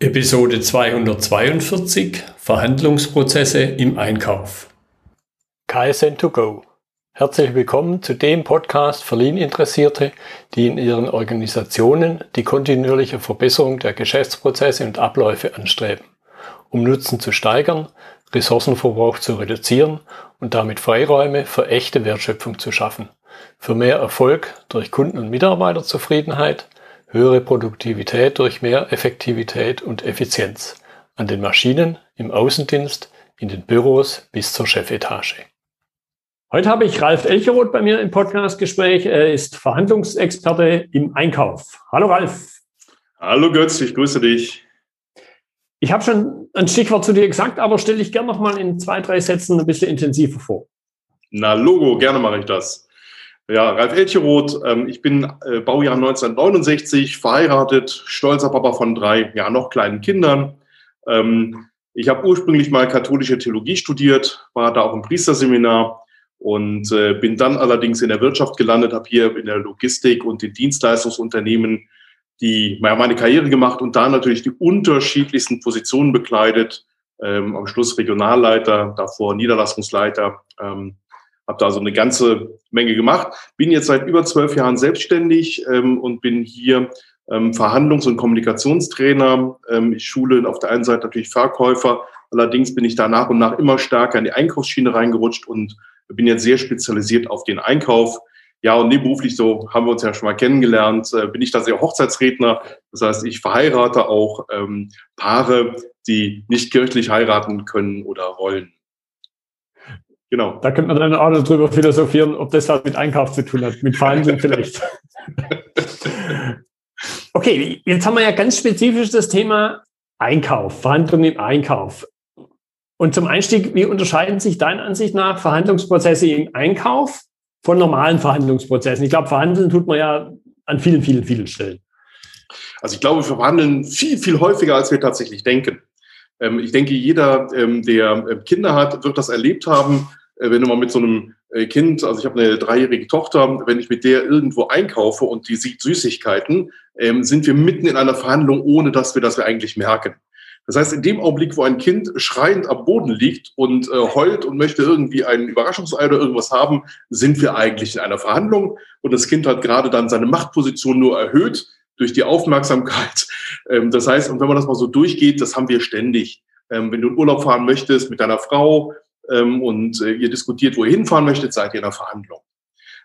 Episode 242 Verhandlungsprozesse im Einkauf. KSN2Go. Herzlich willkommen zu dem Podcast für Lean-Interessierte, die in ihren Organisationen die kontinuierliche Verbesserung der Geschäftsprozesse und Abläufe anstreben, um Nutzen zu steigern, Ressourcenverbrauch zu reduzieren und damit Freiräume für echte Wertschöpfung zu schaffen, für mehr Erfolg durch Kunden- und Mitarbeiterzufriedenheit, höhere Produktivität durch mehr Effektivität und Effizienz an den Maschinen, im Außendienst, in den Büros bis zur Chefetage. Heute habe ich Ralf Elcheroth bei mir im Podcastgespräch. Er ist Verhandlungsexperte im Einkauf. Hallo Ralf. Hallo Götz, ich grüße dich. Ich habe schon ein Stichwort zu dir gesagt, aber stelle dich gerne noch mal in zwei, drei Sätzen ein bisschen intensiver vor. Na, Logo, gerne mache ich das. Ja, Ralf Elcheroth, ähm, ich bin äh, Baujahr 1969, verheiratet, stolzer Papa von drei, ja, noch kleinen Kindern. Ähm, ich habe ursprünglich mal katholische Theologie studiert, war da auch im Priesterseminar und äh, bin dann allerdings in der Wirtschaft gelandet, habe hier in der Logistik und den Dienstleistungsunternehmen die meine Karriere gemacht und da natürlich die unterschiedlichsten Positionen bekleidet. Ähm, am Schluss Regionalleiter, davor Niederlassungsleiter. Ähm, habe da so eine ganze Menge gemacht. Bin jetzt seit über zwölf Jahren selbstständig ähm, und bin hier ähm, Verhandlungs- und Kommunikationstrainer. Ähm, ich schule auf der einen Seite natürlich Verkäufer, allerdings bin ich da nach und nach immer stärker in die Einkaufsschiene reingerutscht und bin jetzt sehr spezialisiert auf den Einkauf. Ja, und nebenberuflich so haben wir uns ja schon mal kennengelernt, äh, bin ich da sehr Hochzeitsredner. Das heißt, ich verheirate auch ähm, Paare, die nicht kirchlich heiraten können oder wollen. Genau. Da könnte man dann auch noch drüber philosophieren, ob das was mit Einkauf zu tun hat, mit Verhandeln vielleicht. okay, jetzt haben wir ja ganz spezifisch das Thema Einkauf, Verhandlungen im Einkauf. Und zum Einstieg, wie unterscheiden sich deiner Ansicht nach Verhandlungsprozesse im Einkauf von normalen Verhandlungsprozessen? Ich glaube, verhandeln tut man ja an vielen, vielen, vielen Stellen. Also ich glaube, wir verhandeln viel, viel häufiger, als wir tatsächlich denken. Ähm, ich denke, jeder, ähm, der ähm, Kinder hat, wird das erlebt haben, äh, wenn du mal mit so einem äh, Kind, also ich habe eine dreijährige Tochter, wenn ich mit der irgendwo einkaufe und die sieht Süßigkeiten, sind wir mitten in einer Verhandlung, ohne dass wir das eigentlich merken. Das heißt, in dem Augenblick, wo ein Kind schreiend am Boden liegt und äh, heult und möchte irgendwie ein Überraschungsei oder irgendwas haben, sind wir eigentlich in einer Verhandlung. Und das Kind hat gerade dann seine Machtposition nur erhöht durch die Aufmerksamkeit. Ähm, das heißt, und wenn man das mal so durchgeht, das haben wir ständig. Ähm, wenn du in Urlaub fahren möchtest mit deiner Frau, ähm, und äh, ihr diskutiert, wo ihr hinfahren möchtet, seid ihr in einer Verhandlung.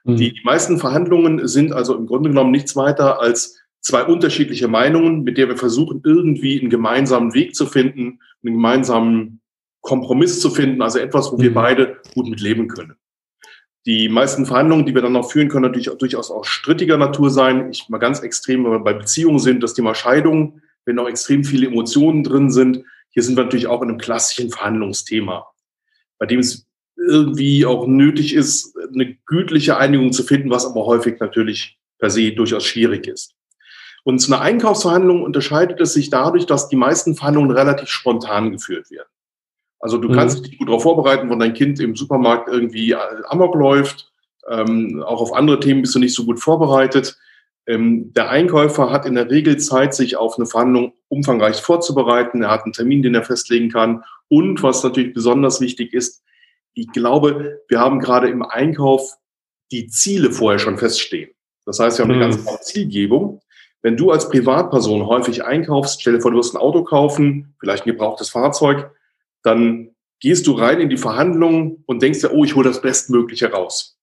Mhm. Die, die meisten Verhandlungen sind also im Grunde genommen nichts weiter als zwei unterschiedliche Meinungen, mit der wir versuchen, irgendwie einen gemeinsamen Weg zu finden, einen gemeinsamen Kompromiss zu finden, also etwas, wo wir beide gut mit leben können. Die meisten Verhandlungen, die wir dann noch führen, können natürlich auch durchaus auch strittiger Natur sein. Ich mal ganz extrem, wenn wir bei Beziehungen sind, das Thema Scheidung, wenn auch extrem viele Emotionen drin sind. Hier sind wir natürlich auch in einem klassischen Verhandlungsthema bei dem es irgendwie auch nötig ist, eine gütliche Einigung zu finden, was aber häufig natürlich per se durchaus schwierig ist. Und zu einer Einkaufsverhandlung unterscheidet es sich dadurch, dass die meisten Verhandlungen relativ spontan geführt werden. Also du mhm. kannst dich gut darauf vorbereiten, wenn dein Kind im Supermarkt irgendwie amok läuft. Ähm, auch auf andere Themen bist du nicht so gut vorbereitet. Ähm, der Einkäufer hat in der Regel Zeit, sich auf eine Verhandlung umfangreich vorzubereiten. Er hat einen Termin, den er festlegen kann und was natürlich besonders wichtig ist, ich glaube, wir haben gerade im Einkauf die Ziele vorher schon feststehen. Das heißt, wir haben eine mhm. ganz Zielgebung. Wenn du als Privatperson häufig einkaufst, stell dir vor, du wirst ein Auto kaufen, vielleicht ein gebrauchtes Fahrzeug, dann gehst du rein in die Verhandlungen und denkst dir, oh, ich hole das Bestmögliche raus.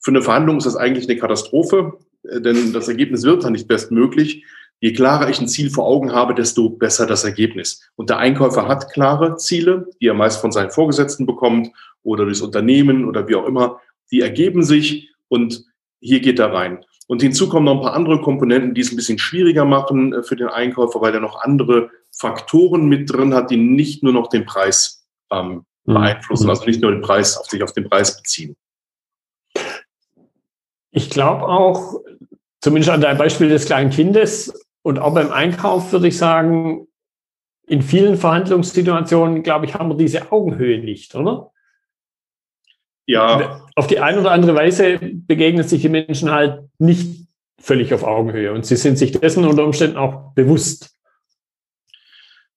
Für eine Verhandlung ist das eigentlich eine Katastrophe, äh, denn das Ergebnis wird dann nicht bestmöglich. Je klarer ich ein Ziel vor Augen habe, desto besser das Ergebnis. Und der Einkäufer hat klare Ziele, die er meist von seinen Vorgesetzten bekommt oder durchs Unternehmen oder wie auch immer. Die ergeben sich und hier geht er rein. Und hinzu kommen noch ein paar andere Komponenten, die es ein bisschen schwieriger machen äh, für den Einkäufer, weil er noch andere Faktoren mit drin hat, die nicht nur noch den Preis ähm, mhm. beeinflussen, also nicht nur den Preis auf sich auf den Preis beziehen. Ich glaube auch, zumindest an deinem Beispiel des kleinen Kindes, und auch beim Einkauf würde ich sagen, in vielen Verhandlungssituationen, glaube ich, haben wir diese Augenhöhe nicht, oder? Ja. Auf die eine oder andere Weise begegnen sich die Menschen halt nicht völlig auf Augenhöhe und sie sind sich dessen unter Umständen auch bewusst.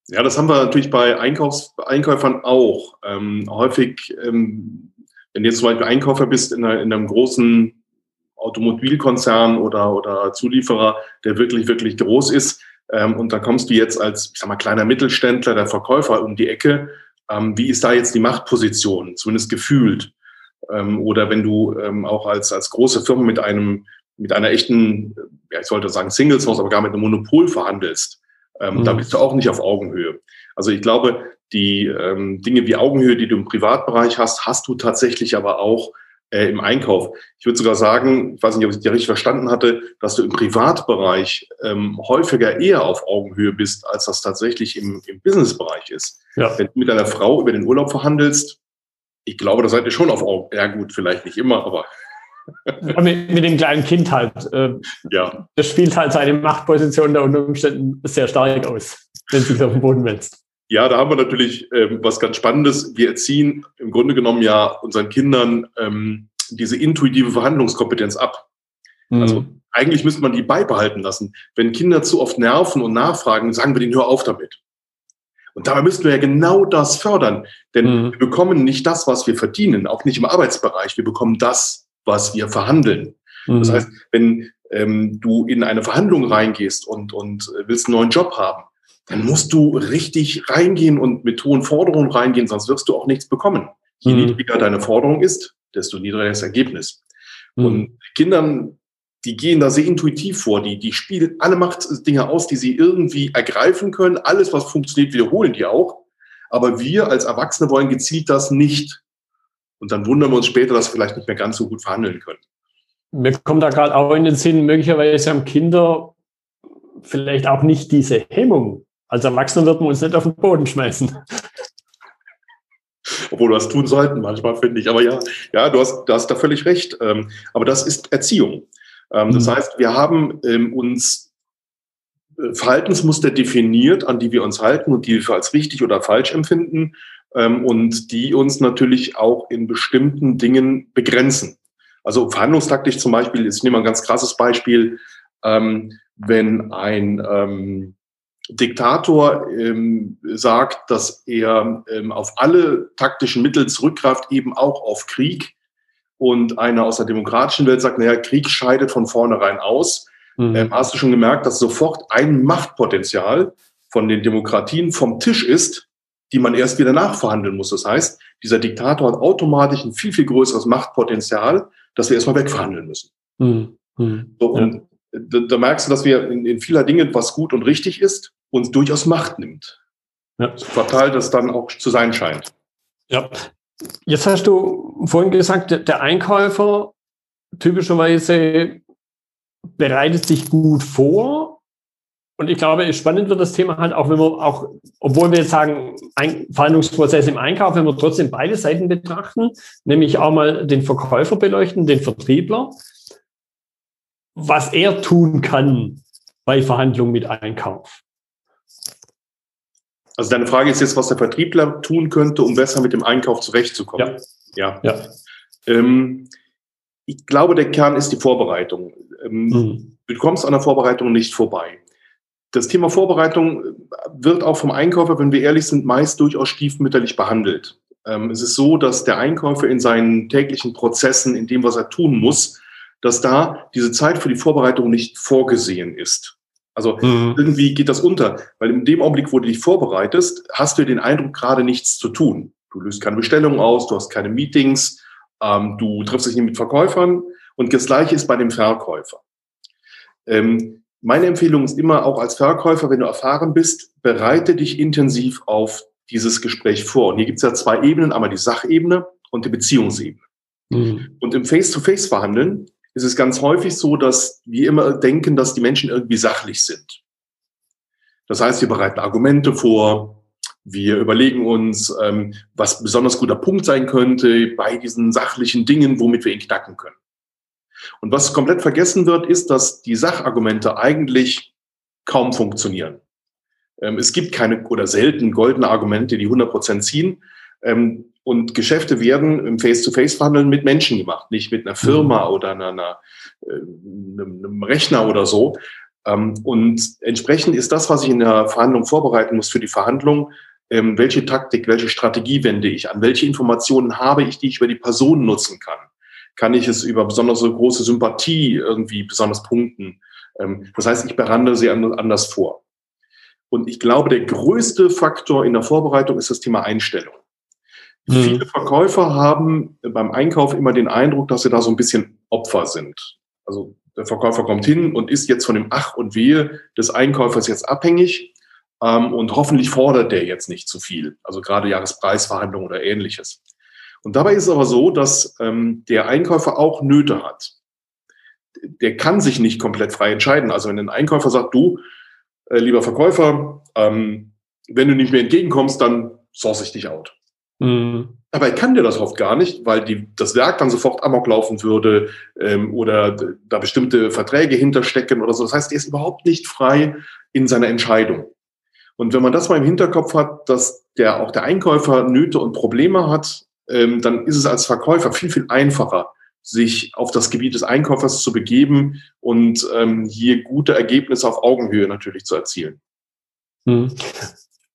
Ja, das haben wir natürlich bei Einkaufs Einkäufern auch. Ähm, häufig, ähm, wenn du jetzt zum Beispiel Einkäufer bist in, einer, in einem großen Automobilkonzern oder, oder Zulieferer, der wirklich, wirklich groß ist, ähm, und da kommst du jetzt als, ich sag mal, kleiner Mittelständler, der Verkäufer um die Ecke, ähm, wie ist da jetzt die Machtposition, zumindest gefühlt? Ähm, oder wenn du ähm, auch als, als große Firma mit einem, mit einer echten, ja, ich sollte sagen Singles House, aber gar mit einem Monopol verhandelst, ähm, mhm. Da bist du auch nicht auf Augenhöhe. Also ich glaube, die ähm, Dinge wie Augenhöhe, die du im Privatbereich hast, hast du tatsächlich aber auch äh, im Einkauf. Ich würde sogar sagen, ich weiß nicht, ob ich dich richtig verstanden hatte, dass du im Privatbereich ähm, häufiger eher auf Augenhöhe bist, als das tatsächlich im, im Businessbereich ist. Ja. Wenn du mit deiner Frau über den Urlaub verhandelst, ich glaube, da seid ihr schon auf Augenhöhe. Ja gut, vielleicht nicht immer, aber mit, mit, dem kleinen Kind halt. Äh, ja. Das spielt halt seine Machtposition da unter Umständen sehr stark aus, wenn sich auf den Boden wälzt. Ja, da haben wir natürlich ähm, was ganz Spannendes. Wir erziehen im Grunde genommen ja unseren Kindern ähm, diese intuitive Verhandlungskompetenz ab. Mhm. Also eigentlich müsste man die beibehalten lassen. Wenn Kinder zu oft nerven und nachfragen, sagen wir denen, hör auf damit. Und dabei müssten wir ja genau das fördern. Denn mhm. wir bekommen nicht das, was wir verdienen, auch nicht im Arbeitsbereich. Wir bekommen das, was wir verhandeln. Mhm. Das heißt, wenn ähm, du in eine Verhandlung reingehst und, und willst einen neuen Job haben, dann musst du richtig reingehen und mit hohen Forderungen reingehen, sonst wirst du auch nichts bekommen. Je mhm. niedriger deine Forderung ist, desto niedriger das Ergebnis. Mhm. Und Kindern, die gehen da sehr intuitiv vor, die, die spielen alle Machtdinge aus, die sie irgendwie ergreifen können. Alles, was funktioniert, wiederholen die auch. Aber wir als Erwachsene wollen gezielt das nicht. Und dann wundern wir uns später, dass wir vielleicht nicht mehr ganz so gut verhandeln können. Mir kommt da gerade auch in den Sinn, möglicherweise haben Kinder vielleicht auch nicht diese Hemmung. Als Erwachsene wird man uns nicht auf den Boden schmeißen. Obwohl wir das tun sollten, manchmal finde ich. Aber ja, ja, du hast, du hast da völlig recht. Ähm, aber das ist Erziehung. Ähm, das mhm. heißt, wir haben ähm, uns äh, Verhaltensmuster definiert, an die wir uns halten und die wir als richtig oder falsch empfinden und die uns natürlich auch in bestimmten Dingen begrenzen. Also verhandlungstaktisch zum Beispiel, ich nehme ein ganz krasses Beispiel, ähm, wenn ein ähm, Diktator ähm, sagt, dass er ähm, auf alle taktischen Mittel zurückgreift, eben auch auf Krieg, und einer aus der demokratischen Welt sagt, naja, Krieg scheidet von vornherein aus, mhm. ähm, hast du schon gemerkt, dass sofort ein Machtpotenzial von den Demokratien vom Tisch ist, die man erst wieder nachverhandeln muss. Das heißt, dieser Diktator hat automatisch ein viel, viel größeres Machtpotenzial, das wir erstmal wegverhandeln müssen. Mhm. Mhm. So, und ja. da, da, merkst du, dass wir in, in vieler Dinge, was gut und richtig ist, uns durchaus Macht nimmt. Ja. So fatal das dann auch zu sein scheint. Ja. Jetzt hast du vorhin gesagt, der Einkäufer typischerweise bereitet sich gut vor und ich glaube, spannend wird das Thema halt auch, wenn wir auch, obwohl wir jetzt sagen, ein Verhandlungsprozess im Einkauf, wenn wir trotzdem beide Seiten betrachten, nämlich auch mal den Verkäufer beleuchten, den Vertriebler, was er tun kann bei Verhandlungen mit Einkauf. Also deine Frage ist jetzt, was der Vertriebler tun könnte, um besser mit dem Einkauf zurechtzukommen. Ja. ja. ja. Ähm, ich glaube, der Kern ist die Vorbereitung. Ähm, mhm. Du kommst an der Vorbereitung nicht vorbei. Das Thema Vorbereitung wird auch vom Einkäufer, wenn wir ehrlich sind, meist durchaus stiefmütterlich behandelt. Ähm, es ist so, dass der Einkäufer in seinen täglichen Prozessen, in dem, was er tun muss, dass da diese Zeit für die Vorbereitung nicht vorgesehen ist. Also mhm. irgendwie geht das unter, weil in dem Augenblick, wo du dich vorbereitest, hast du den Eindruck, gerade nichts zu tun. Du löst keine Bestellungen aus, du hast keine Meetings, ähm, du triffst dich nicht mit Verkäufern und das Gleiche ist bei dem Verkäufer. Ähm, meine Empfehlung ist immer auch als Verkäufer, wenn du erfahren bist, bereite dich intensiv auf dieses Gespräch vor. Und hier gibt es ja zwei Ebenen, einmal die Sachebene und die Beziehungsebene. Mhm. Und im Face-to-Face-Verhandeln ist es ganz häufig so, dass wir immer denken, dass die Menschen irgendwie sachlich sind. Das heißt, wir bereiten Argumente vor, wir überlegen uns, ähm, was besonders guter Punkt sein könnte bei diesen sachlichen Dingen, womit wir ihn knacken können. Und was komplett vergessen wird, ist, dass die Sachargumente eigentlich kaum funktionieren. Ähm, es gibt keine oder selten goldene Argumente, die 100 Prozent ziehen. Ähm, und Geschäfte werden im Face-to-Face-Verhandeln mit Menschen gemacht, nicht mit einer Firma mhm. oder einer, einer, äh, einem Rechner oder so. Ähm, und entsprechend ist das, was ich in der Verhandlung vorbereiten muss für die Verhandlung, ähm, welche Taktik, welche Strategie wende ich an, welche Informationen habe ich, die ich über die Person nutzen kann. Kann ich es über besonders große Sympathie irgendwie besonders punkten? Ähm, das heißt, ich berande sie anders vor. Und ich glaube, der größte Faktor in der Vorbereitung ist das Thema Einstellung. Mhm. Viele Verkäufer haben beim Einkauf immer den Eindruck, dass sie da so ein bisschen Opfer sind. Also der Verkäufer kommt hin und ist jetzt von dem Ach und Wehe des Einkäufers jetzt abhängig ähm, und hoffentlich fordert der jetzt nicht zu viel, also gerade Jahrespreisverhandlungen oder ähnliches. Und dabei ist es aber so, dass ähm, der Einkäufer auch Nöte hat. Der kann sich nicht komplett frei entscheiden. Also wenn ein Einkäufer sagt, du, äh, lieber Verkäufer, ähm, wenn du nicht mehr entgegenkommst, dann source ich dich out. Mhm. Aber er kann dir das oft gar nicht, weil die, das Werk dann sofort amok laufen würde ähm, oder da bestimmte Verträge hinterstecken oder so. Das heißt, er ist überhaupt nicht frei in seiner Entscheidung. Und wenn man das mal im Hinterkopf hat, dass der auch der Einkäufer Nöte und Probleme hat, ähm, dann ist es als Verkäufer viel, viel einfacher, sich auf das Gebiet des Einkäufers zu begeben und ähm, hier gute Ergebnisse auf Augenhöhe natürlich zu erzielen. Hm.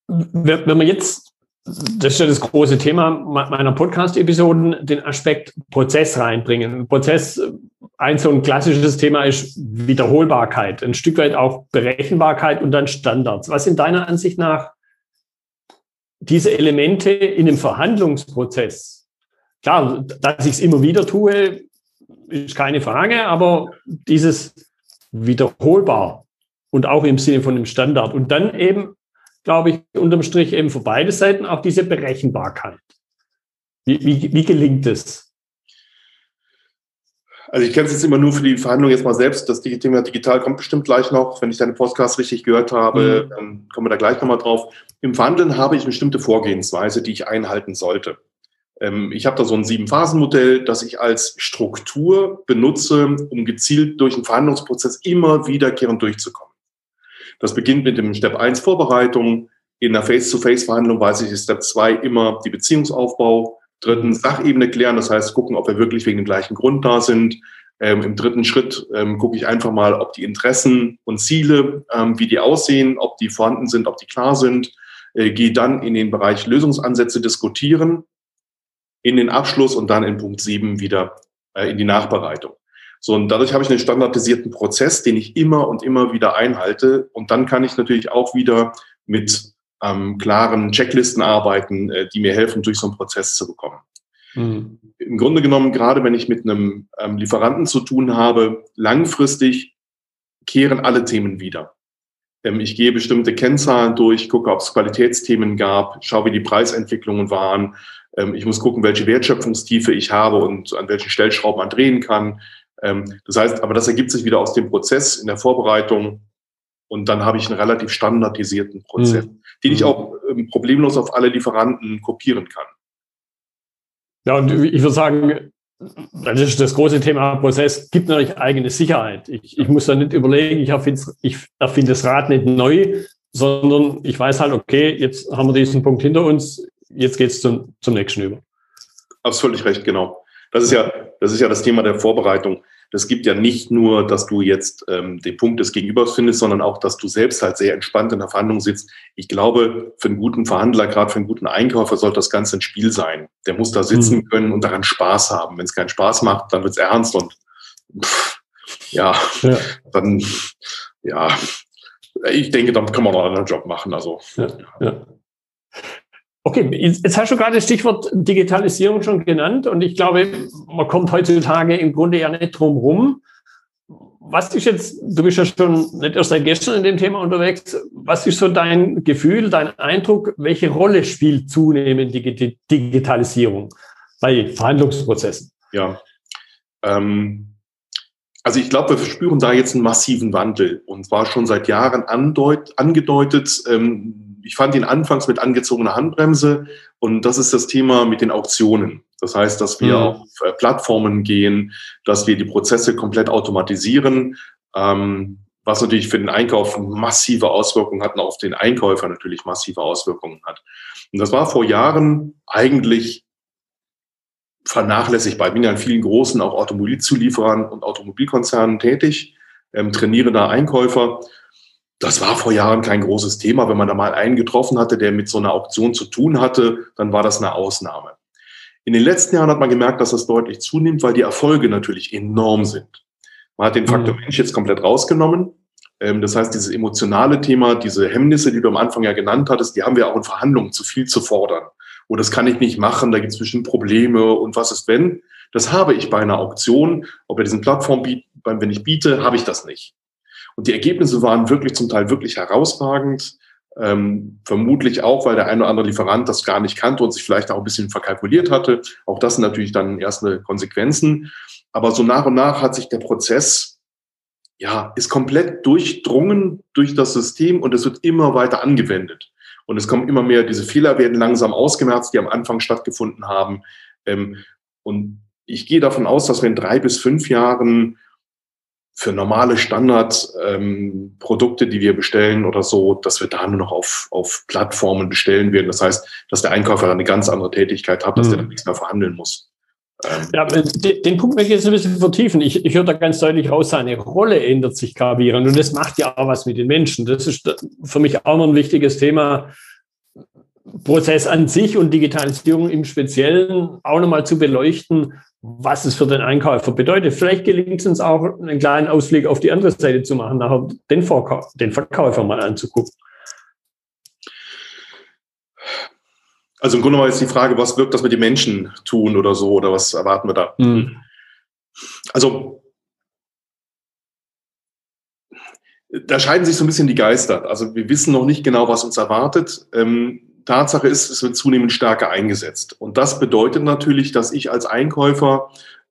Wenn man jetzt das ist ja das große Thema meiner Podcast-Episoden, den Aspekt Prozess reinbringen. Prozess, ein so ein klassisches Thema ist Wiederholbarkeit, ein Stück weit auch Berechenbarkeit und dann Standards. Was sind deiner Ansicht nach diese Elemente in dem Verhandlungsprozess? Klar, dass ich es immer wieder tue, ist keine Frage, aber dieses wiederholbar und auch im Sinne von dem Standard und dann eben glaube ich, unterm Strich eben für beide Seiten auch diese Berechenbarkeit. Wie, wie, wie gelingt es? Also ich kenne es jetzt immer nur für die Verhandlung jetzt mal selbst. Das Thema digital kommt bestimmt gleich noch. Wenn ich deine Podcast richtig gehört habe, mhm. dann kommen wir da gleich nochmal drauf. Im Verhandeln habe ich eine bestimmte Vorgehensweise, die ich einhalten sollte. Ähm, ich habe da so ein Sieben-Phasen-Modell, das ich als Struktur benutze, um gezielt durch den Verhandlungsprozess immer wiederkehrend durchzukommen. Das beginnt mit dem Step 1 Vorbereitung. In der Face-to-Face-Verhandlung weiß ich, ist Step 2 immer die Beziehungsaufbau. Drittens Sachebene klären, das heißt gucken, ob wir wirklich wegen dem gleichen Grund da sind. Ähm, Im dritten Schritt ähm, gucke ich einfach mal, ob die Interessen und Ziele, ähm, wie die aussehen, ob die vorhanden sind, ob die klar sind. Äh, gehe dann in den Bereich Lösungsansätze diskutieren, in den Abschluss und dann in Punkt 7 wieder äh, in die Nachbereitung. So, und dadurch habe ich einen standardisierten Prozess, den ich immer und immer wieder einhalte. Und dann kann ich natürlich auch wieder mit ähm, klaren Checklisten arbeiten, äh, die mir helfen, durch so einen Prozess zu bekommen. Mhm. Im Grunde genommen, gerade wenn ich mit einem ähm, Lieferanten zu tun habe, langfristig kehren alle Themen wieder. Ähm, ich gehe bestimmte Kennzahlen durch, gucke, ob es Qualitätsthemen gab, schaue, wie die Preisentwicklungen waren. Ähm, ich muss gucken, welche Wertschöpfungstiefe ich habe und an welchen Stellschrauben man drehen kann. Ähm, das heißt, aber das ergibt sich wieder aus dem Prozess in der Vorbereitung und dann habe ich einen relativ standardisierten Prozess, mhm. den ich auch ähm, problemlos auf alle Lieferanten kopieren kann. Ja, und ich würde sagen, das ist das große Thema Prozess, gibt natürlich eigene Sicherheit. Ich, ich muss da nicht überlegen, ich erfinde, ich erfinde das Rad nicht neu, sondern ich weiß halt, okay, jetzt haben wir diesen Punkt hinter uns, jetzt geht es zum, zum nächsten über. Völlig recht, genau. Das ist ja, das ist ja das Thema der Vorbereitung. Das gibt ja nicht nur, dass du jetzt ähm, den Punkt des Gegenübers findest, sondern auch, dass du selbst halt sehr entspannt in der Verhandlung sitzt. Ich glaube, für einen guten Verhandler, gerade für einen guten Einkäufer, sollte das Ganze ein Spiel sein. Der muss da sitzen mhm. können und daran Spaß haben. Wenn es keinen Spaß macht, dann wird es ernst und pff, ja, ja, dann ja, ich denke, dann kann man noch einen anderen Job machen. Also ja, ja. Okay, jetzt hast du gerade das Stichwort Digitalisierung schon genannt und ich glaube, man kommt heutzutage im Grunde ja nicht drum rum. Was ist jetzt, du bist ja schon nicht erst seit gestern in dem Thema unterwegs, was ist so dein Gefühl, dein Eindruck, welche Rolle spielt zunehmend die Digitalisierung bei Verhandlungsprozessen? Ja, ähm, also ich glaube, wir spüren da jetzt einen massiven Wandel und zwar schon seit Jahren andeut, angedeutet. Ähm, ich fand ihn anfangs mit angezogener Handbremse und das ist das Thema mit den Auktionen. Das heißt, dass wir mhm. auf äh, Plattformen gehen, dass wir die Prozesse komplett automatisieren, ähm, was natürlich für den Einkauf massive Auswirkungen hat und auf den Einkäufer natürlich massive Auswirkungen hat. Und das war vor Jahren eigentlich vernachlässigbar. Ich bin ja in vielen großen auch Automobilzulieferern und Automobilkonzernen tätig ähm, trainiere da Einkäufer. Das war vor Jahren kein großes Thema. Wenn man da mal einen getroffen hatte, der mit so einer Auktion zu tun hatte, dann war das eine Ausnahme. In den letzten Jahren hat man gemerkt, dass das deutlich zunimmt, weil die Erfolge natürlich enorm sind. Man hat den Faktor mhm. Mensch jetzt komplett rausgenommen. Ähm, das heißt, dieses emotionale Thema, diese Hemmnisse, die du am Anfang ja genannt hattest, die haben wir auch in Verhandlungen zu viel zu fordern. Oh, das kann ich nicht machen, da gibt es bestimmt Probleme und was ist wenn? Das habe ich bei einer Auktion, ob er diesen Plattform bietet, wenn ich biete, habe ich das nicht. Und die Ergebnisse waren wirklich zum Teil wirklich herausragend. Ähm, vermutlich auch, weil der eine oder andere Lieferant das gar nicht kannte und sich vielleicht auch ein bisschen verkalkuliert hatte. Auch das sind natürlich dann erste Konsequenzen. Aber so nach und nach hat sich der Prozess, ja, ist komplett durchdrungen durch das System und es wird immer weiter angewendet. Und es kommen immer mehr, diese Fehler werden langsam ausgemerzt, die am Anfang stattgefunden haben. Ähm, und ich gehe davon aus, dass wir in drei bis fünf Jahren für normale Standardprodukte, ähm, die wir bestellen oder so, dass wir da nur noch auf, auf Plattformen bestellen werden. Das heißt, dass der Einkäufer dann eine ganz andere Tätigkeit hat, dass mhm. der dann nichts mehr verhandeln muss. Ähm, ja, den, den Punkt möchte ich jetzt ein bisschen vertiefen. Ich, ich höre da ganz deutlich raus, seine Rolle ändert sich gravierend und das macht ja auch was mit den Menschen. Das ist für mich auch noch ein wichtiges Thema. Prozess an sich und Digitalisierung im Speziellen auch nochmal zu beleuchten, was es für den Einkäufer bedeutet. Vielleicht gelingt es uns auch, einen kleinen Ausblick auf die andere Seite zu machen, nachher den, Vorkauf, den Verkäufer mal anzugucken. Also im Grunde genommen ist die Frage, was wirkt das mit den Menschen tun oder so, oder was erwarten wir da? Mhm. Also da scheiden sich so ein bisschen die Geister. Also wir wissen noch nicht genau, was uns erwartet. Ähm, Tatsache ist, es wird zunehmend stärker eingesetzt. Und das bedeutet natürlich, dass ich als Einkäufer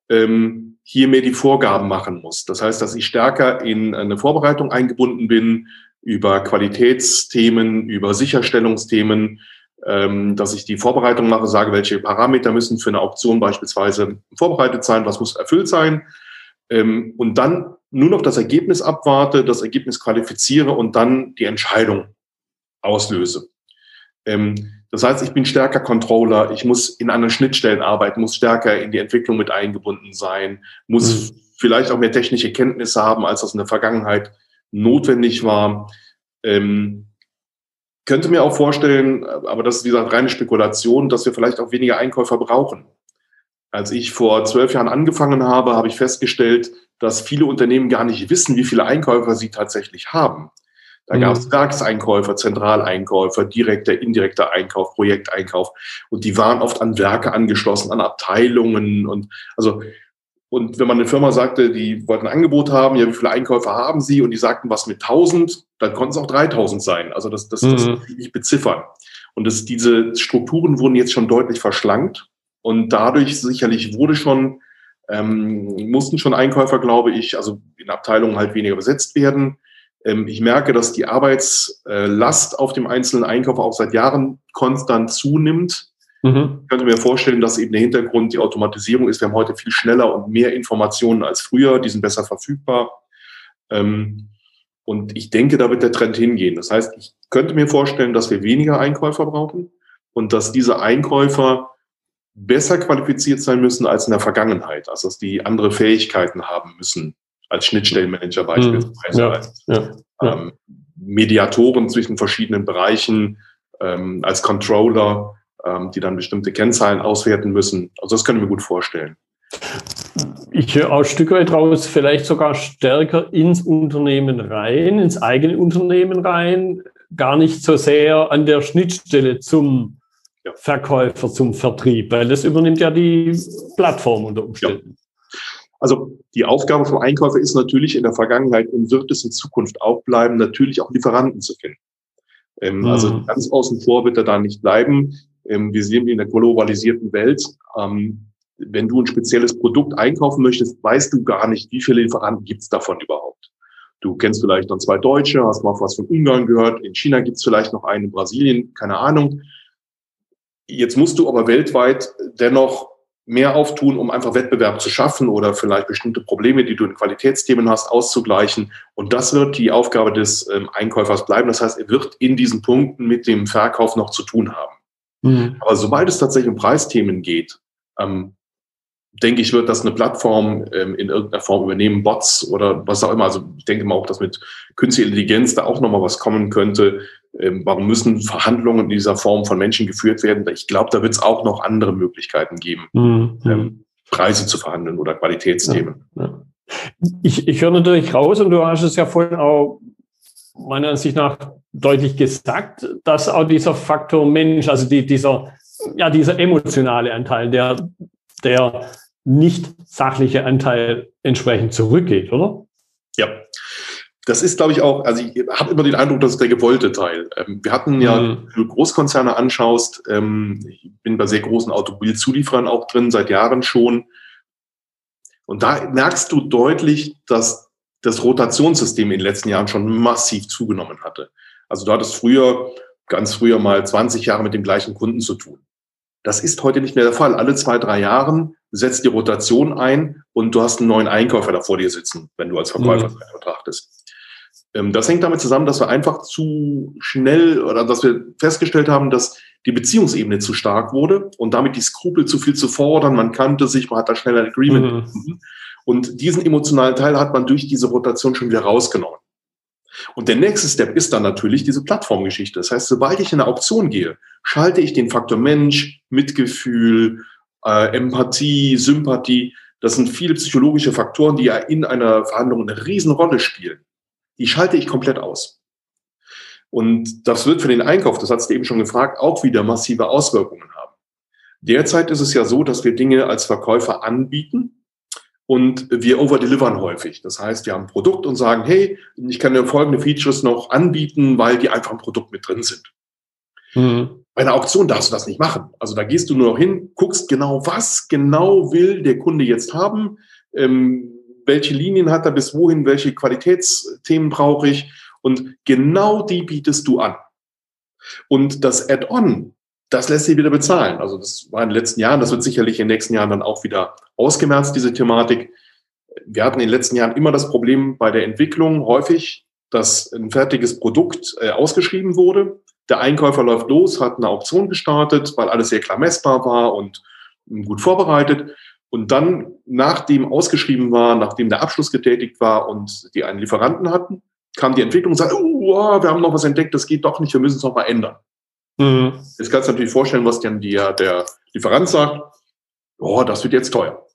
ähm, hier mehr die Vorgaben machen muss. Das heißt, dass ich stärker in eine Vorbereitung eingebunden bin über Qualitätsthemen, über Sicherstellungsthemen, ähm, dass ich die Vorbereitung mache, sage, welche Parameter müssen für eine Auktion beispielsweise vorbereitet sein, was muss erfüllt sein. Ähm, und dann nur noch das Ergebnis abwarte, das Ergebnis qualifiziere und dann die Entscheidung auslöse. Ähm, das heißt, ich bin stärker Controller, ich muss in anderen Schnittstellen arbeiten, muss stärker in die Entwicklung mit eingebunden sein, muss mhm. vielleicht auch mehr technische Kenntnisse haben, als das in der Vergangenheit notwendig war. Ähm, könnte mir auch vorstellen, aber das ist wie gesagt reine Spekulation, dass wir vielleicht auch weniger Einkäufer brauchen. Als ich vor zwölf Jahren angefangen habe, habe ich festgestellt, dass viele Unternehmen gar nicht wissen, wie viele Einkäufer sie tatsächlich haben. Da mhm. gab es Werkseinkäufer, Zentraleinkäufer, direkter, indirekter Einkauf, Projekteinkauf. Und die waren oft an Werke angeschlossen, an Abteilungen. Und also, und wenn man eine Firma sagte, die wollten ein Angebot haben, ja, wie viele Einkäufer haben sie? Und die sagten was mit 1000, dann konnten es auch 3000 sein. Also das, das, mhm. das nicht beziffern. Und das, diese Strukturen wurden jetzt schon deutlich verschlankt. Und dadurch sicherlich wurde schon, ähm, mussten schon Einkäufer, glaube ich, also in Abteilungen halt weniger besetzt werden. Ähm, ich merke, dass die Arbeitslast auf dem einzelnen Einkäufer auch seit Jahren konstant zunimmt. Mhm. Ich könnte mir vorstellen, dass eben der Hintergrund die Automatisierung ist. Wir haben heute viel schneller und mehr Informationen als früher. Die sind besser verfügbar. Ähm, und ich denke, da wird der Trend hingehen. Das heißt, ich könnte mir vorstellen, dass wir weniger Einkäufer brauchen und dass diese Einkäufer besser qualifiziert sein müssen als in der Vergangenheit. Also dass die andere Fähigkeiten haben müssen, als Schnittstellenmanager beispielsweise, ja, als ja. Ähm, Mediatoren zwischen verschiedenen Bereichen, ähm, als Controller, ähm, die dann bestimmte Kennzahlen auswerten müssen. Also das können wir gut vorstellen. Ich höre auch ein Stück weit raus, vielleicht sogar stärker ins Unternehmen rein, ins eigene Unternehmen rein, gar nicht so sehr an der Schnittstelle zum Verkäufer, zum Vertrieb, weil das übernimmt ja die Plattform unter Umständen. Also die Aufgabe vom Einkäufer ist natürlich in der Vergangenheit und wird es in Zukunft auch bleiben, natürlich auch Lieferanten zu finden. Ähm, mhm. Also ganz außen vor wird er da nicht bleiben. Ähm, wir sehen in der globalisierten Welt, ähm, wenn du ein spezielles Produkt einkaufen möchtest, weißt du gar nicht, wie viele Lieferanten gibt es davon überhaupt. Du kennst vielleicht dann zwei Deutsche, hast mal was von Ungarn gehört, in China gibt es vielleicht noch einen, in Brasilien, keine Ahnung. Jetzt musst du aber weltweit dennoch mehr auftun, um einfach Wettbewerb zu schaffen oder vielleicht bestimmte Probleme, die du in Qualitätsthemen hast, auszugleichen. Und das wird die Aufgabe des ähm, Einkäufers bleiben. Das heißt, er wird in diesen Punkten mit dem Verkauf noch zu tun haben. Mhm. Aber sobald es tatsächlich um Preisthemen geht, ähm, denke ich, wird das eine Plattform ähm, in irgendeiner Form übernehmen, Bots oder was auch immer. Also ich denke mal auch, dass mit künstlicher Intelligenz da auch nochmal was kommen könnte. Ähm, warum müssen Verhandlungen in dieser Form von Menschen geführt werden? Ich glaube, da wird es auch noch andere Möglichkeiten geben, mhm. ähm, Preise zu verhandeln oder Qualitätsthemen. Ja, ja. Ich, ich höre natürlich raus, und du hast es ja vorhin auch meiner Ansicht nach deutlich gesagt, dass auch dieser Faktor Mensch, also die, dieser, ja, dieser emotionale Anteil, der, der nicht sachliche Anteil entsprechend zurückgeht, oder? Ja. Das ist, glaube ich, auch, also ich habe immer den Eindruck, das ist der gewollte Teil. Ähm, wir hatten ja, mhm. wenn du Großkonzerne anschaust, ähm, ich bin bei sehr großen Automobilzulieferern auch drin, seit Jahren schon. Und da merkst du deutlich, dass das Rotationssystem in den letzten Jahren schon massiv zugenommen hatte. Also du hattest früher, ganz früher mal 20 Jahre mit dem gleichen Kunden zu tun. Das ist heute nicht mehr der Fall. Alle zwei, drei Jahren setzt die Rotation ein und du hast einen neuen Einkäufer da vor dir sitzen, wenn du als Verkäufer mhm. betrachtest. Ähm, das hängt damit zusammen, dass wir einfach zu schnell oder dass wir festgestellt haben, dass die Beziehungsebene zu stark wurde und damit die Skrupel zu viel zu fordern. Man kannte sich, man hat da schnell ein Agreement. Mhm. Und diesen emotionalen Teil hat man durch diese Rotation schon wieder rausgenommen. Und der nächste Step ist dann natürlich diese Plattformgeschichte. Das heißt, sobald ich in eine Auktion gehe, schalte ich den Faktor Mensch, Mitgefühl, äh, Empathie, Sympathie. Das sind viele psychologische Faktoren, die ja in einer Verhandlung eine Riesenrolle spielen. Die schalte ich komplett aus. Und das wird für den Einkauf, das hast du eben schon gefragt, auch wieder massive Auswirkungen haben. Derzeit ist es ja so, dass wir Dinge als Verkäufer anbieten, und wir overdelivern häufig. Das heißt, wir haben ein Produkt und sagen, hey, ich kann dir folgende Features noch anbieten, weil die einfach im Produkt mit drin sind. Mhm. Bei einer Auktion darfst du das nicht machen. Also da gehst du nur noch hin, guckst genau, was genau will der Kunde jetzt haben, ähm, welche Linien hat er bis wohin, welche Qualitätsthemen brauche ich und genau die bietest du an. Und das Add-on, das lässt sich wieder bezahlen. Also das war in den letzten Jahren, das wird sicherlich in den nächsten Jahren dann auch wieder ausgemerzt, diese Thematik. Wir hatten in den letzten Jahren immer das Problem bei der Entwicklung häufig, dass ein fertiges Produkt äh, ausgeschrieben wurde. Der Einkäufer läuft los, hat eine Auktion gestartet, weil alles sehr klar messbar war und gut vorbereitet. Und dann, nachdem ausgeschrieben war, nachdem der Abschluss getätigt war und die einen Lieferanten hatten, kam die Entwicklung und sagte, oh, wir haben noch was entdeckt, das geht doch nicht, wir müssen es noch mal ändern. Mhm. Jetzt kannst du natürlich vorstellen, was dann die, der Lieferant sagt, oh, das wird jetzt teuer.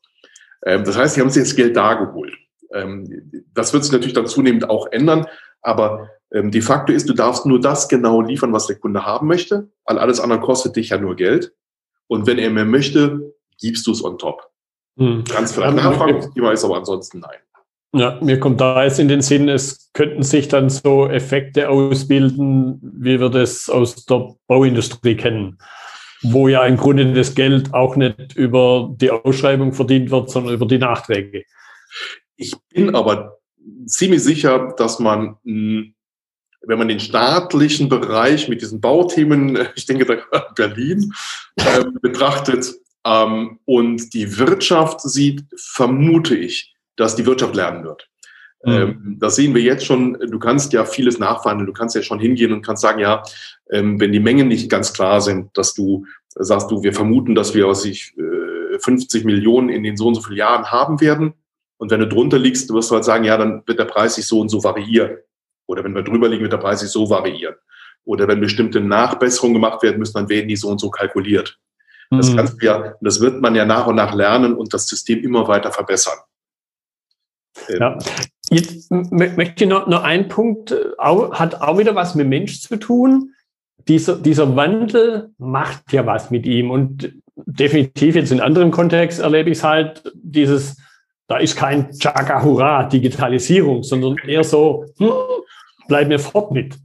Ähm, das heißt, sie haben sich jetzt Geld dargeholt. Ähm, das wird sich natürlich dann zunehmend auch ändern, aber ähm, de facto ist, du darfst nur das genau liefern, was der Kunde haben möchte, weil alles andere kostet dich ja nur Geld. Und wenn er mehr möchte, gibst du es on top. Mhm. Ganz vielleicht nachfragen, Thema ist aber ansonsten nein. Ja, mir kommt da jetzt in den Sinn, es könnten sich dann so Effekte ausbilden, wie wir das aus der Bauindustrie kennen, wo ja im Grunde das Geld auch nicht über die Ausschreibung verdient wird, sondern über die Nachträge. Ich bin aber ziemlich sicher, dass man, wenn man den staatlichen Bereich mit diesen Bauthemen, ich denke da Berlin, äh, betrachtet ähm, und die Wirtschaft sieht, vermute ich, dass die Wirtschaft lernen wird. Mhm. Ähm, das sehen wir jetzt schon. Du kannst ja vieles nachverhandeln. Du kannst ja schon hingehen und kannst sagen, ja, ähm, wenn die Mengen nicht ganz klar sind, dass du sagst, du, wir vermuten, dass wir, was ich, 50 äh, Millionen in den so und so vielen Jahren haben werden. Und wenn du drunter liegst, wirst du halt sagen, ja, dann wird der Preis sich so und so variieren. Oder wenn wir drüber liegen, wird der Preis sich so variieren. Oder wenn bestimmte Nachbesserungen gemacht werden müssen, dann werden die so und so kalkuliert. Das mhm. kannst du ja, das wird man ja nach und nach lernen und das System immer weiter verbessern. Ähm, ja. Jetzt möchte ich noch, noch einen Punkt, äh, hat auch wieder was mit Mensch zu tun. Dieser, dieser Wandel macht ja was mit ihm und definitiv jetzt in anderen Kontext erlebe ich es halt, dieses, da ist kein Chaka Hurra Digitalisierung, sondern eher so, hm, bleib mir fort mit.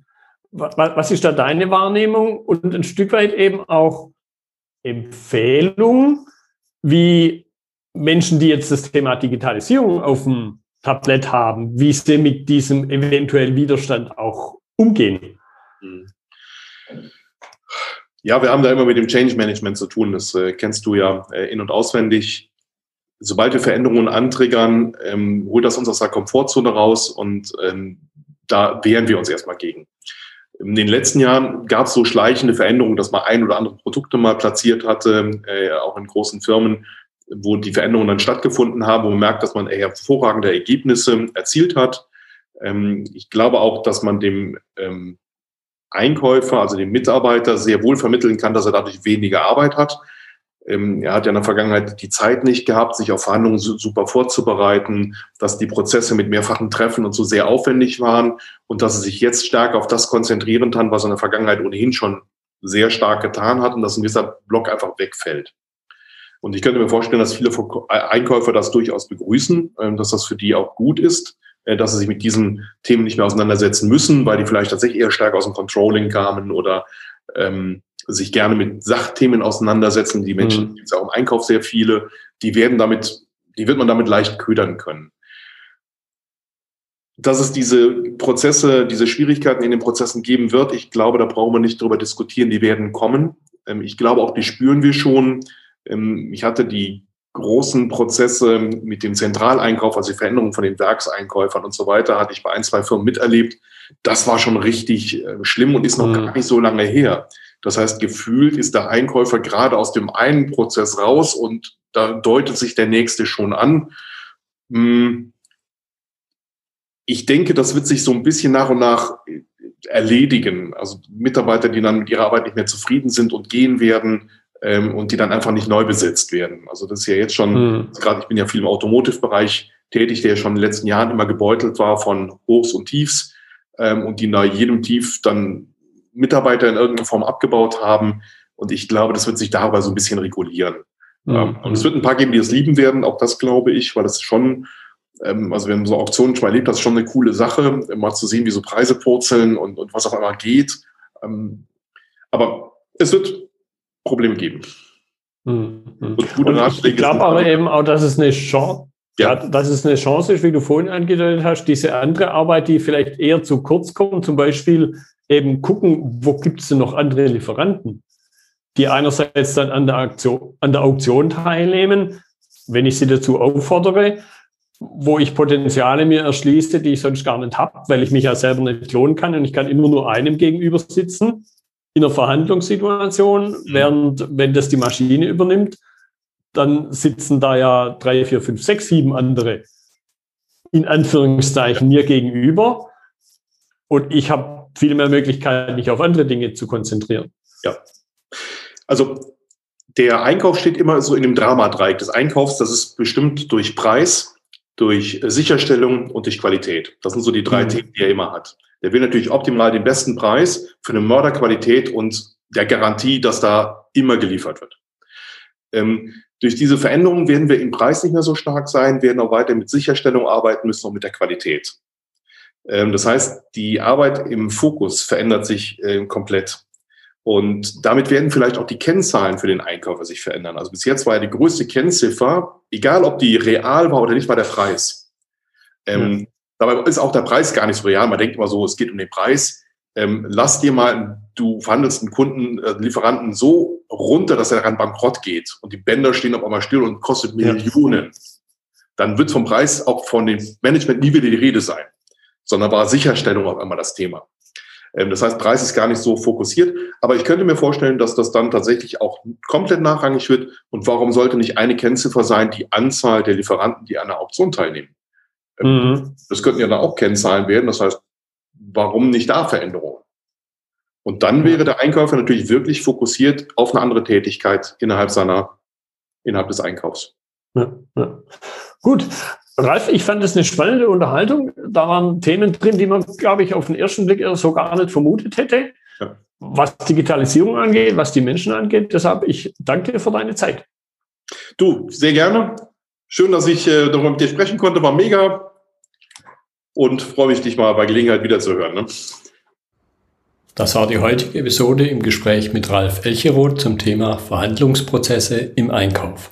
Was ist da deine Wahrnehmung und ein Stück weit eben auch Empfehlung, wie Menschen, die jetzt das Thema Digitalisierung auf dem Tablett haben, wie sie mit diesem eventuellen Widerstand auch umgehen. Hm. Ja, wir haben da immer mit dem Change Management zu tun. Das äh, kennst du ja äh, in- und auswendig. Sobald wir Veränderungen antriggern, ähm, holt das uns aus der Komfortzone raus und ähm, da wehren wir uns erstmal gegen. In den letzten Jahren gab es so schleichende Veränderungen, dass man ein oder andere Produkte mal platziert hatte, äh, auch in großen Firmen, wo die Veränderungen dann stattgefunden haben, wo man merkt, dass man hervorragende Ergebnisse erzielt hat. Ähm, ich glaube auch, dass man dem ähm, Einkäufer, also dem Mitarbeiter, sehr wohl vermitteln kann, dass er dadurch weniger Arbeit hat. Ähm, er hat ja in der Vergangenheit die Zeit nicht gehabt, sich auf Verhandlungen super vorzubereiten, dass die Prozesse mit mehrfachen Treffen und so sehr aufwendig waren und dass er sich jetzt stärker auf das konzentrieren kann, was er in der Vergangenheit ohnehin schon sehr stark getan hat und dass ein gewisser Block einfach wegfällt. Und ich könnte mir vorstellen, dass viele Einkäufer das durchaus begrüßen, ähm, dass das für die auch gut ist, äh, dass sie sich mit diesen Themen nicht mehr auseinandersetzen müssen, weil die vielleicht tatsächlich eher stark aus dem Controlling kamen oder ähm, sich gerne mit Sachthemen auseinandersetzen. Die Menschen, mhm. gibt es auch im Einkauf sehr viele, die werden damit, die wird man damit leicht ködern können. Dass es diese Prozesse, diese Schwierigkeiten in den Prozessen geben wird, ich glaube, da brauchen wir nicht drüber diskutieren, die werden kommen. Ähm, ich glaube auch, die spüren wir schon. Ähm, ich hatte die großen Prozesse mit dem Zentraleinkauf, also die Veränderung von den Werkseinkäufern und so weiter, hatte ich bei ein, zwei Firmen miterlebt. Das war schon richtig äh, schlimm und ist noch mhm. gar nicht so lange her. Das heißt, gefühlt ist der Einkäufer gerade aus dem einen Prozess raus und da deutet sich der nächste schon an. Hm. Ich denke, das wird sich so ein bisschen nach und nach erledigen. Also Mitarbeiter, die dann mit ihrer Arbeit nicht mehr zufrieden sind und gehen werden, ähm, und die dann einfach nicht neu besetzt werden. Also das ist ja jetzt schon, mhm. gerade ich bin ja viel im Automotive-Bereich tätig, der schon in den letzten Jahren immer gebeutelt war von Hochs und Tiefs ähm, und die nach jedem Tief dann Mitarbeiter in irgendeiner Form abgebaut haben. Und ich glaube, das wird sich dabei so ein bisschen regulieren. Mhm. Und es wird ein paar geben, die es lieben werden, auch das glaube ich, weil das schon, ähm, also wenn man so Auktionen schon mal erlebt, das ist schon eine coole Sache, mal zu sehen, wie so Preise purzeln und, und was auch immer geht. Ähm, aber es wird Probleme geben. Mhm. Und ich glaube aber eben auch, dass es eine Chance, ja. dass es eine Chance ist, wie du vorhin angedeutet hast, diese andere Arbeit, die vielleicht eher zu kurz kommt, zum Beispiel eben gucken, wo gibt es denn noch andere Lieferanten, die einerseits dann an der, Aktion, an der Auktion teilnehmen, wenn ich sie dazu auffordere, wo ich Potenziale mir erschließe, die ich sonst gar nicht habe, weil ich mich ja selber nicht lohnen kann und ich kann immer nur einem gegenüber sitzen in einer Verhandlungssituation, mhm. während wenn das die Maschine übernimmt, dann sitzen da ja drei, vier, fünf, sechs, sieben andere in Anführungszeichen mir gegenüber und ich habe viel mehr Möglichkeiten, mich auf andere Dinge zu konzentrieren. Ja. Also der Einkauf steht immer so in dem Dramadreieck des Einkaufs. Das ist bestimmt durch Preis, durch Sicherstellung und durch Qualität. Das sind so die drei mhm. Themen, die er immer hat. Der will natürlich optimal den besten Preis für eine Mörderqualität und der Garantie, dass da immer geliefert wird. Ähm, durch diese Veränderungen werden wir im Preis nicht mehr so stark sein, werden auch weiter mit Sicherstellung arbeiten müssen und mit der Qualität. Ähm, das heißt, die Arbeit im Fokus verändert sich äh, komplett. Und damit werden vielleicht auch die Kennzahlen für den Einkäufer sich verändern. Also bis jetzt war ja die größte Kennziffer, egal ob die real war oder nicht, war der Preis. Ähm, Dabei ist auch der Preis gar nicht so real. Man denkt immer so, es geht um den Preis. Ähm, lass dir mal, du verhandelst einen Kunden, äh, Lieferanten so runter, dass er daran bankrott geht und die Bänder stehen auf einmal still und kostet Millionen. Ja. Dann wird vom Preis auch von dem Management nie wieder die Rede sein, sondern war Sicherstellung auf einmal das Thema. Ähm, das heißt, Preis ist gar nicht so fokussiert. Aber ich könnte mir vorstellen, dass das dann tatsächlich auch komplett nachrangig wird. Und warum sollte nicht eine Kennziffer sein, die Anzahl der Lieferanten, die an einer Auktion teilnehmen? Mhm. Das könnten ja dann auch Kennzahlen werden. Das heißt, warum nicht da Veränderungen? Und dann wäre der Einkäufer natürlich wirklich fokussiert auf eine andere Tätigkeit innerhalb seiner, innerhalb des Einkaufs. Ja, ja. Gut. Ralf, ich fand es eine spannende Unterhaltung. Da waren Themen drin, die man, glaube ich, auf den ersten Blick so gar nicht vermutet hätte. Ja. Was Digitalisierung angeht, was die Menschen angeht. Deshalb, ich danke für deine Zeit. Du, sehr gerne. Schön, dass ich äh, darüber mit dir sprechen konnte. War mega und freue mich, dich mal bei Gelegenheit wiederzuhören. Ne? Das war die heutige Episode im Gespräch mit Ralf Elcheroth zum Thema Verhandlungsprozesse im Einkauf.